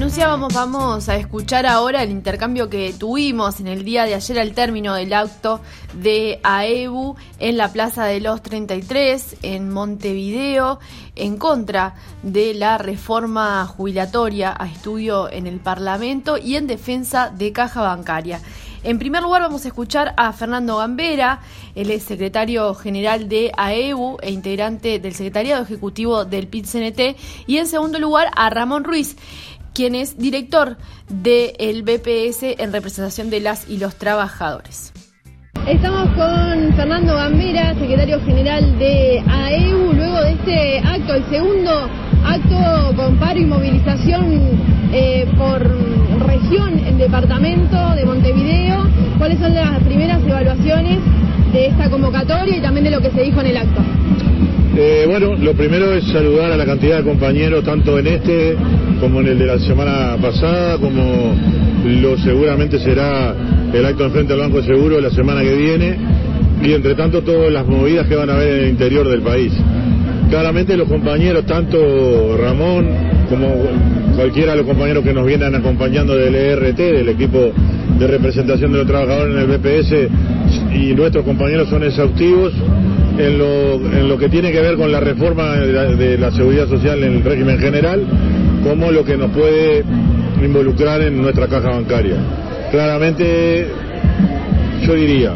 anunciábamos, vamos a escuchar ahora el intercambio que tuvimos en el día de ayer al término del acto de AEBU en la Plaza de los 33 en Montevideo en contra de la reforma jubilatoria a estudio en el Parlamento y en defensa de caja bancaria. En primer lugar vamos a escuchar a Fernando Gambera, él es secretario general de AEBU e integrante del secretariado ejecutivo del PIT-CNT y en segundo lugar a Ramón Ruiz, quien es director del BPS en representación de las y los trabajadores. Estamos con Fernando Gambera, secretario general de AEU, luego de este acto, el segundo acto con paro y movilización eh, por región en departamento de Montevideo. ¿Cuáles son las primeras evaluaciones de esta convocatoria y también de lo que se dijo en el acto? Eh, bueno, lo primero es saludar a la cantidad de compañeros, tanto en este como en el de la semana pasada, como lo seguramente será el acto en frente al Banco de Seguro la semana que viene, y entre tanto todas las movidas que van a haber en el interior del país. Claramente los compañeros, tanto Ramón como cualquiera de los compañeros que nos vienen acompañando del ERT, del equipo de representación de los trabajadores en el BPS, y nuestros compañeros son exhaustivos en lo, en lo que tiene que ver con la reforma de la, seguridad social en el régimen general, como lo que nos puede involucrar en nuestra caja bancaria. Claramente, yo diría,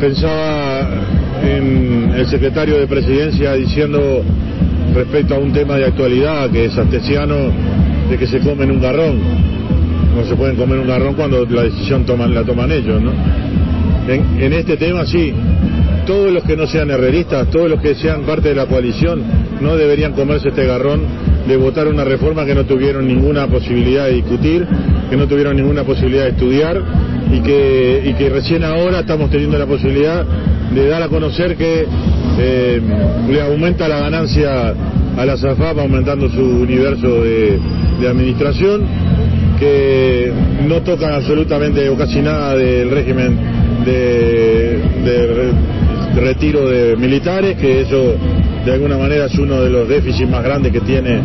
pensaba en el secretario de presidencia diciendo respecto a un tema de actualidad que es astesiano de que se comen un garrón. No se pueden comer un garrón cuando la decisión la toman ellos, ¿no? En, en este tema sí, todos los que no sean herreristas, todos los que sean parte de la coalición, no deberían comerse este garrón de votar una reforma que no tuvieron ninguna posibilidad de discutir, que no tuvieron ninguna posibilidad de estudiar y que, y que recién ahora estamos teniendo la posibilidad de dar a conocer que eh, le aumenta la ganancia a la SAFAP aumentando su universo de, administración, que no tocan absolutamente o casi nada del régimen de, retiro de militares, que eso de alguna manera es uno de los déficits más grandes que tiene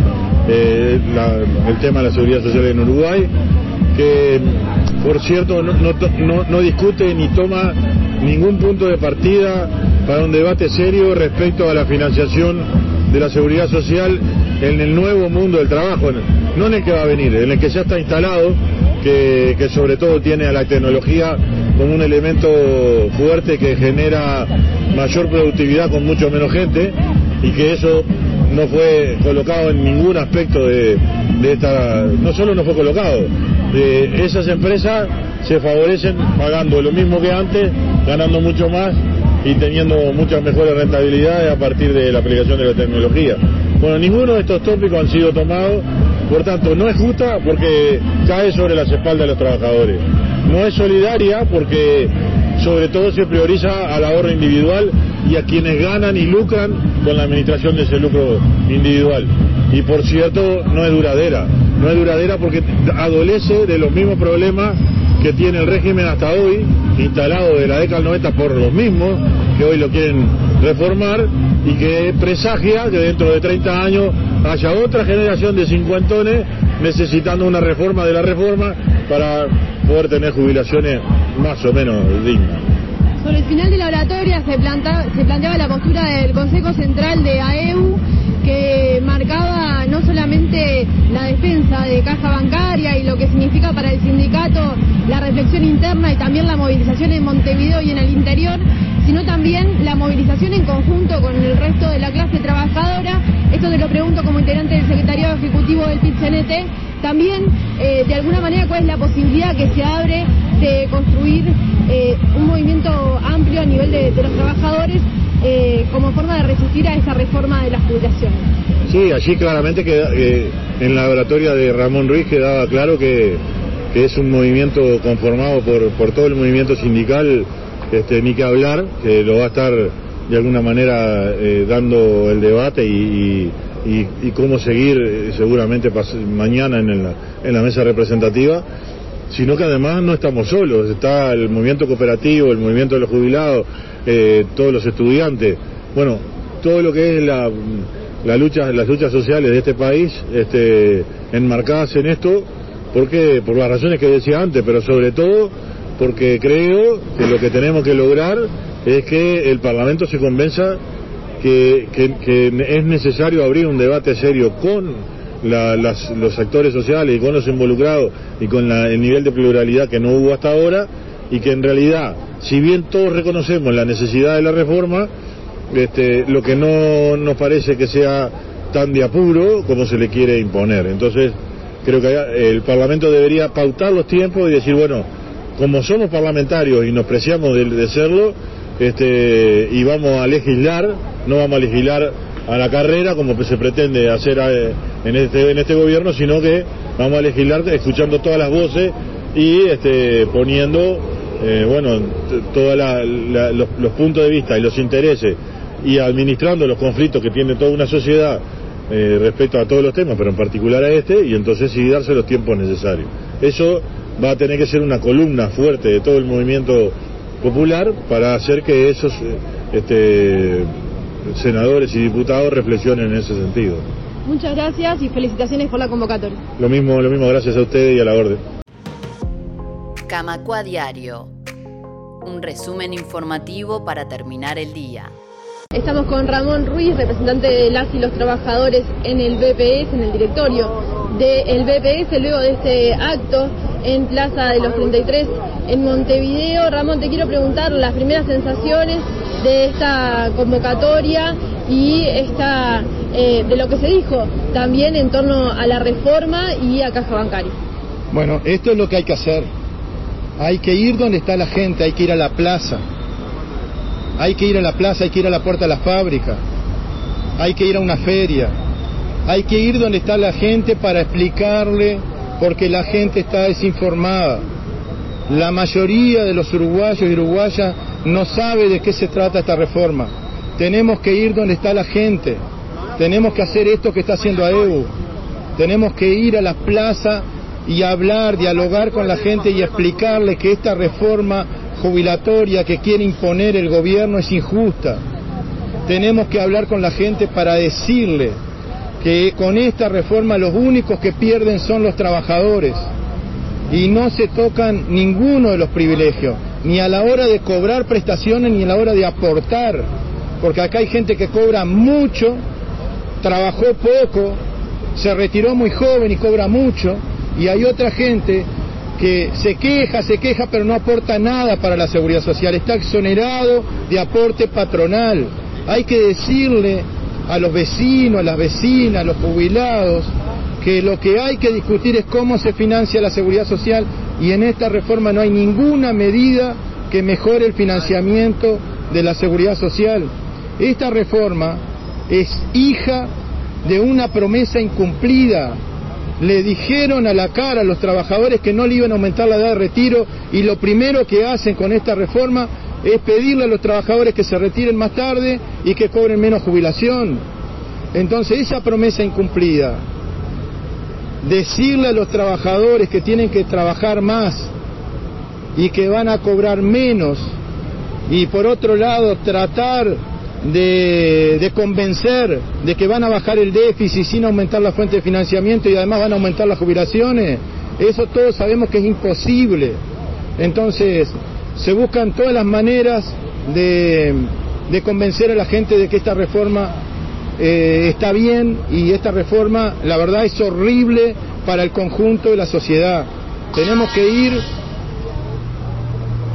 eh, el tema de la seguridad social en Uruguay, que por cierto no, discute ni toma ningún punto de partida para un debate serio respecto a la financiación de la seguridad social en el nuevo mundo del trabajo, no en el que va a venir, en el que ya está instalado, que, sobre todo tiene a la tecnología como un elemento fuerte que genera mayor productividad con mucho menos gente y que eso no fue colocado en ningún aspecto de, esta, no solo no fue colocado, de esas empresas se favorecen pagando lo mismo que antes, ganando mucho más y teniendo muchas mejores rentabilidades a partir de la aplicación de la tecnología. Bueno, ninguno de estos tópicos han sido tomados, por tanto no es justa porque cae sobre las espaldas de los trabajadores. No es solidaria porque sobre todo se prioriza al ahorro individual y a quienes ganan y lucran con la administración de ese lucro individual. Y por cierto, no es duradera. No es duradera porque adolece de los mismos problemas que tiene el régimen hasta hoy, instalado de la década del 90 por los mismos, que hoy lo quieren reformar y que presagia que dentro de 30 años haya otra generación de cincuentones necesitando una reforma de la reforma para poder tener jubilaciones más o menos dignas. Sobre el final de la oratoria se, se planteaba la postura del Consejo Central de AEU que marcaba no solamente la defensa de caja bancaria y lo que significa para el sindicato la reflexión interna y también la movilización en Montevideo y en el interior, sino también la movilización en conjunto con el resto de la clase trabajadora. Esto te lo pregunto como integrante del secretariado ejecutivo del pit También, eh, de alguna manera, cuál es la posibilidad que se abre de construir eh, un movimiento amplio a nivel de los trabajadores eh, como forma de resistir a esa reforma de las jubilaciones. Sí, allí claramente queda, eh, en la oratoria de Ramón Ruiz quedaba claro que, es un movimiento conformado por, todo el movimiento sindical, este, ni que hablar, que lo va a estar de alguna manera eh, dando el debate y, cómo seguir seguramente mañana en la, en la mesa representativa sino que además no estamos solos, está el movimiento cooperativo, el movimiento de los jubilados, eh, todos los estudiantes, bueno, todo lo que es la, lucha, las luchas sociales de este país este, enmarcadas en esto, porque por las razones que decía antes, pero sobre todo porque creo que lo que tenemos que lograr es que el Parlamento se convenza que, es necesario abrir un debate serio con los actores sociales y con los involucrados y con el nivel de pluralidad que no hubo hasta ahora y que en realidad, si bien todos reconocemos la necesidad de la reforma, este, lo que no nos parece que sea tan de apuro como se le quiere imponer. Entonces, creo que el Parlamento debería pautar los tiempos y decir, bueno, como somos parlamentarios y nos preciamos de, serlo, este, y vamos a legislar, no vamos a legislar a la carrera como se pretende hacer eh, en este, en este gobierno, sino que vamos a legislar escuchando todas las voces y este, poniendo eh, bueno, todos los, puntos de vista y los intereses y administrando los conflictos que tiene toda una sociedad eh, respecto a todos los temas, pero en particular a este, y entonces sí darse los tiempos necesarios. Eso va a tener que ser una columna fuerte de todo el movimiento popular para hacer que esos este, senadores y diputados reflexionen en ese sentido. Muchas gracias y felicitaciones por la convocatoria. Lo mismo, lo mismo, gracias a ustedes y a la orden. Camacua Diario. Un resumen informativo para terminar el día. Estamos con Ramón Ruiz, representante de las y los trabajadores en el BPS, en el directorio del BPS, luego de este acto en Plaza de los 33 en Montevideo. Ramón, te quiero preguntar las primeras sensaciones de esta convocatoria y esta, eh, de lo que se dijo también en torno a la reforma y a caja bancaria. Bueno, esto es lo que hay que hacer. Hay que ir donde está la gente, hay que ir a la plaza. Hay que ir a la plaza, hay que ir a la puerta de la fábrica. Hay que ir a una feria. Hay que ir donde está la gente para explicarle, porque la gente está desinformada. La mayoría de los uruguayos y uruguayas no sabe de qué se trata esta reforma. Tenemos que ir donde está la gente. Tenemos que hacer esto que está haciendo AEU. Tenemos que ir a la plaza y hablar, dialogar con la gente y explicarle que esta reforma jubilatoria que quiere imponer el gobierno es injusta. Tenemos que hablar con la gente para decirle que con esta reforma los únicos que pierden son los trabajadores y no se tocan ninguno de los privilegios, ni a la hora de cobrar prestaciones ni a la hora de aportar, porque acá hay gente que cobra mucho, trabajó poco, se retiró muy joven y cobra mucho, y hay otra gente que se queja, se queja, pero no aporta nada para la seguridad social, está exonerado de aporte patronal. Hay que decirle a los vecinos, a las vecinas, a los jubilados, que lo que hay que discutir es cómo se financia la seguridad social y en esta reforma no hay ninguna medida que mejore el financiamiento de la seguridad social. Esta reforma es hija de una promesa incumplida le dijeron a la cara a los trabajadores que no le iban a aumentar la edad de retiro y lo primero que hacen con esta reforma es pedirle a los trabajadores que se retiren más tarde y que cobren menos jubilación. Entonces esa promesa incumplida, decirle a los trabajadores que tienen que trabajar más y que van a cobrar menos y por otro lado tratar de, convencer de que van a bajar el déficit sin aumentar la fuente de financiamiento y además van a aumentar las jubilaciones, eso todos sabemos que es imposible. Entonces, se buscan todas las maneras de, convencer a la gente de que esta reforma eh, está bien y esta reforma, la verdad, es horrible para el conjunto de la sociedad. Tenemos que ir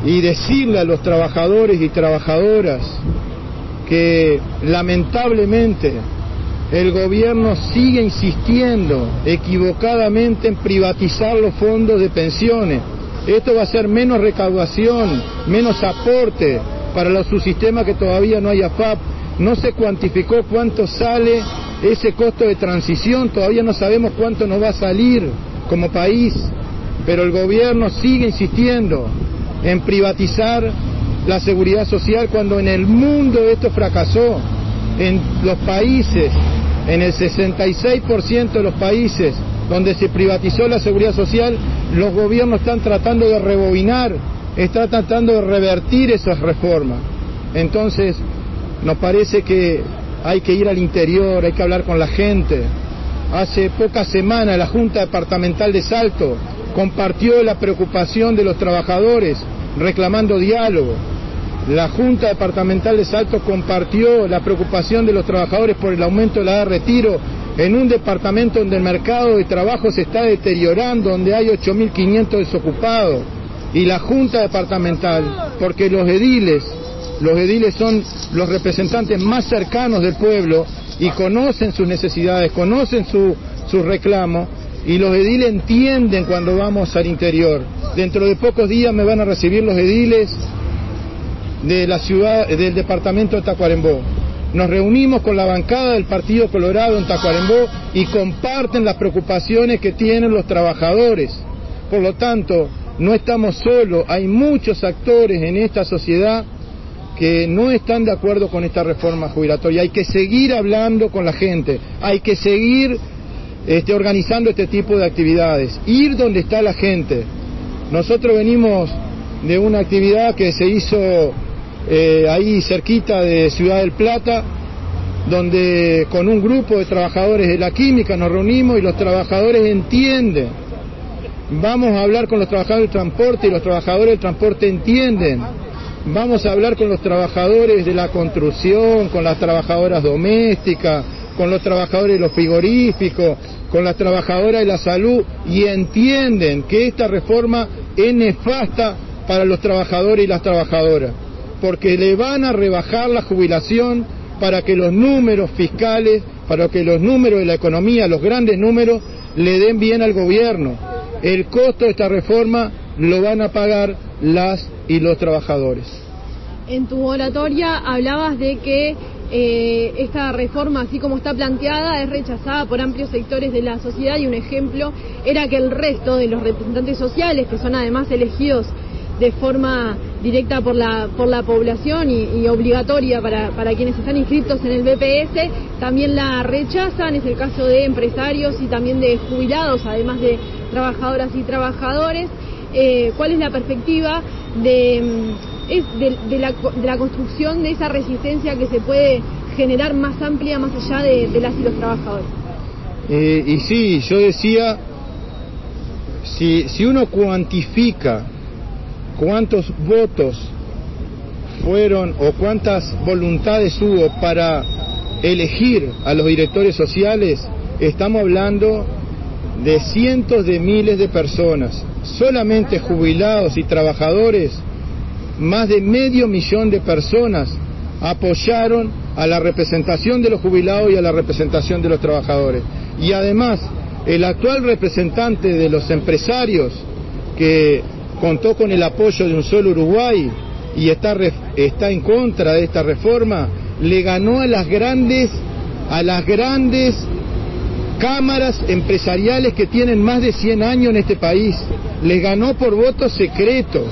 y decirle a los trabajadores y trabajadoras que lamentablemente el gobierno sigue insistiendo equivocadamente en privatizar los fondos de pensiones. Esto va a ser menos recaudación, menos aporte para los subsistemas que todavía no hay AFAP. No se cuantificó cuánto sale ese costo de transición, todavía no sabemos cuánto nos va a salir como país, pero el gobierno sigue insistiendo en privatizar la seguridad social cuando en el mundo esto fracasó. En los países, en el 66% de los países donde se privatizó la seguridad social, los gobiernos están tratando de rebobinar, están tratando de revertir esas reformas. Entonces, nos parece que hay que ir al interior, hay que hablar con la gente. Hace pocas semanas la Junta Departamental de Salto compartió la preocupación de los trabajadores reclamando diálogo. La Junta Departamental de Salto compartió la preocupación de los trabajadores por el aumento de la edad de retiro en un departamento donde el mercado de trabajo se está deteriorando, donde hay 8.500 desocupados. Y la Junta Departamental, porque los ediles, los ediles son los representantes más cercanos del pueblo y conocen sus necesidades, conocen sus su reclamos y los ediles entienden cuando vamos al interior. Dentro de pocos días me van a recibir los ediles de la ciudad, del departamento de Tacuarembó. Nos reunimos con la bancada del Partido Colorado en Tacuarembó y comparten las preocupaciones que tienen los trabajadores. Por lo tanto, no estamos solos, hay muchos actores en esta sociedad que no están de acuerdo con esta reforma jubilatoria. Hay que seguir hablando con la gente, hay que seguir este, organizando este tipo de actividades, ir donde está la gente. Nosotros venimos de una actividad que se hizo eh, ahí cerquita de Ciudad del Plata, donde con un grupo de trabajadores de la química nos reunimos y los trabajadores entienden. Vamos a hablar con los trabajadores del transporte y los trabajadores del transporte entienden. Vamos a hablar con los trabajadores de la construcción, con las trabajadoras domésticas, con los trabajadores de los frigoríficos, con las trabajadoras de la salud y entienden que esta reforma es nefasta para los trabajadores y las trabajadoras porque le van a rebajar la jubilación para que los números fiscales, para que los números de la economía, los grandes números, le den bien al gobierno. El costo de esta reforma lo van a pagar las y los trabajadores. En tu oratoria hablabas de que eh, esta reforma, así como está planteada, es rechazada por amplios sectores de la sociedad y un ejemplo era que el resto de los representantes sociales, que son además elegidos de forma directa por la, por la población y, obligatoria para, para, quienes están inscritos en el BPS, también la rechazan, es el caso de empresarios y también de jubilados, además de trabajadoras y trabajadores. Eh, ¿Cuál es la perspectiva de, mm, de, la, de, la, construcción de esa resistencia que se puede generar más amplia más allá de, las y los trabajadores? Eh, y sí, yo decía, si, si uno cuantifica cuántos votos fueron o cuántas voluntades hubo para elegir a los directores sociales, estamos hablando de cientos de miles de personas, solamente jubilados y trabajadores, más de medio millón de personas apoyaron a la representación de los jubilados y a la representación de los trabajadores. Y además, el actual representante de los empresarios que contó con el apoyo de un solo Uruguay y está, está en contra de esta reforma, le ganó a las grandes, a las grandes cámaras empresariales que tienen más de 100 años en este país. Les ganó por voto secreto.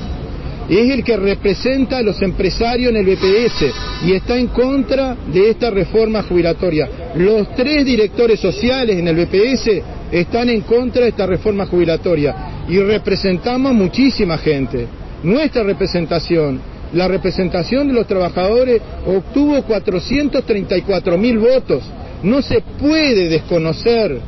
Es el que representa a los empresarios en el BPS y está en contra de esta reforma jubilatoria. Los tres directores sociales en el BPS están en contra de esta reforma jubilatoria y representamos muchísima gente. Nuestra representación, la representación de los trabajadores obtuvo 434 mil votos. No se puede desconocer,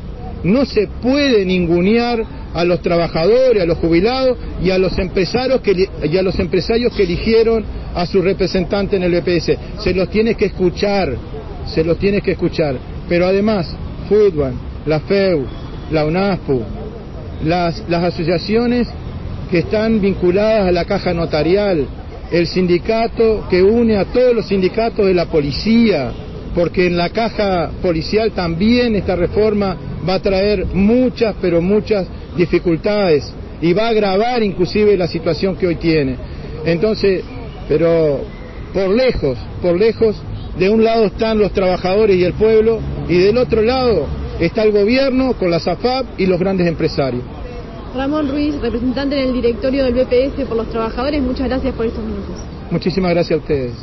no se puede ningunear a los trabajadores, a los jubilados y a los empresarios que, y a los empresarios que eligieron a su representante en el BPS. Se los tiene que escuchar, se los tiene que escuchar. Pero además, Fútbol, la FEU, la UNASPU, las, las asociaciones que están vinculadas a la caja notarial, el sindicato que une a todos los sindicatos de la policía, porque en la caja policial también esta reforma va a traer muchas, pero muchas dificultades y va a agravar inclusive la situación que hoy tiene. Entonces, pero por lejos, por lejos, de un lado están los trabajadores y el pueblo y del otro lado está el gobierno con la SAFAP y los grandes empresarios. Ramón Ruiz, representante en el directorio del BPS por los trabajadores, muchas gracias por estos minutos. Muchísimas gracias a ustedes.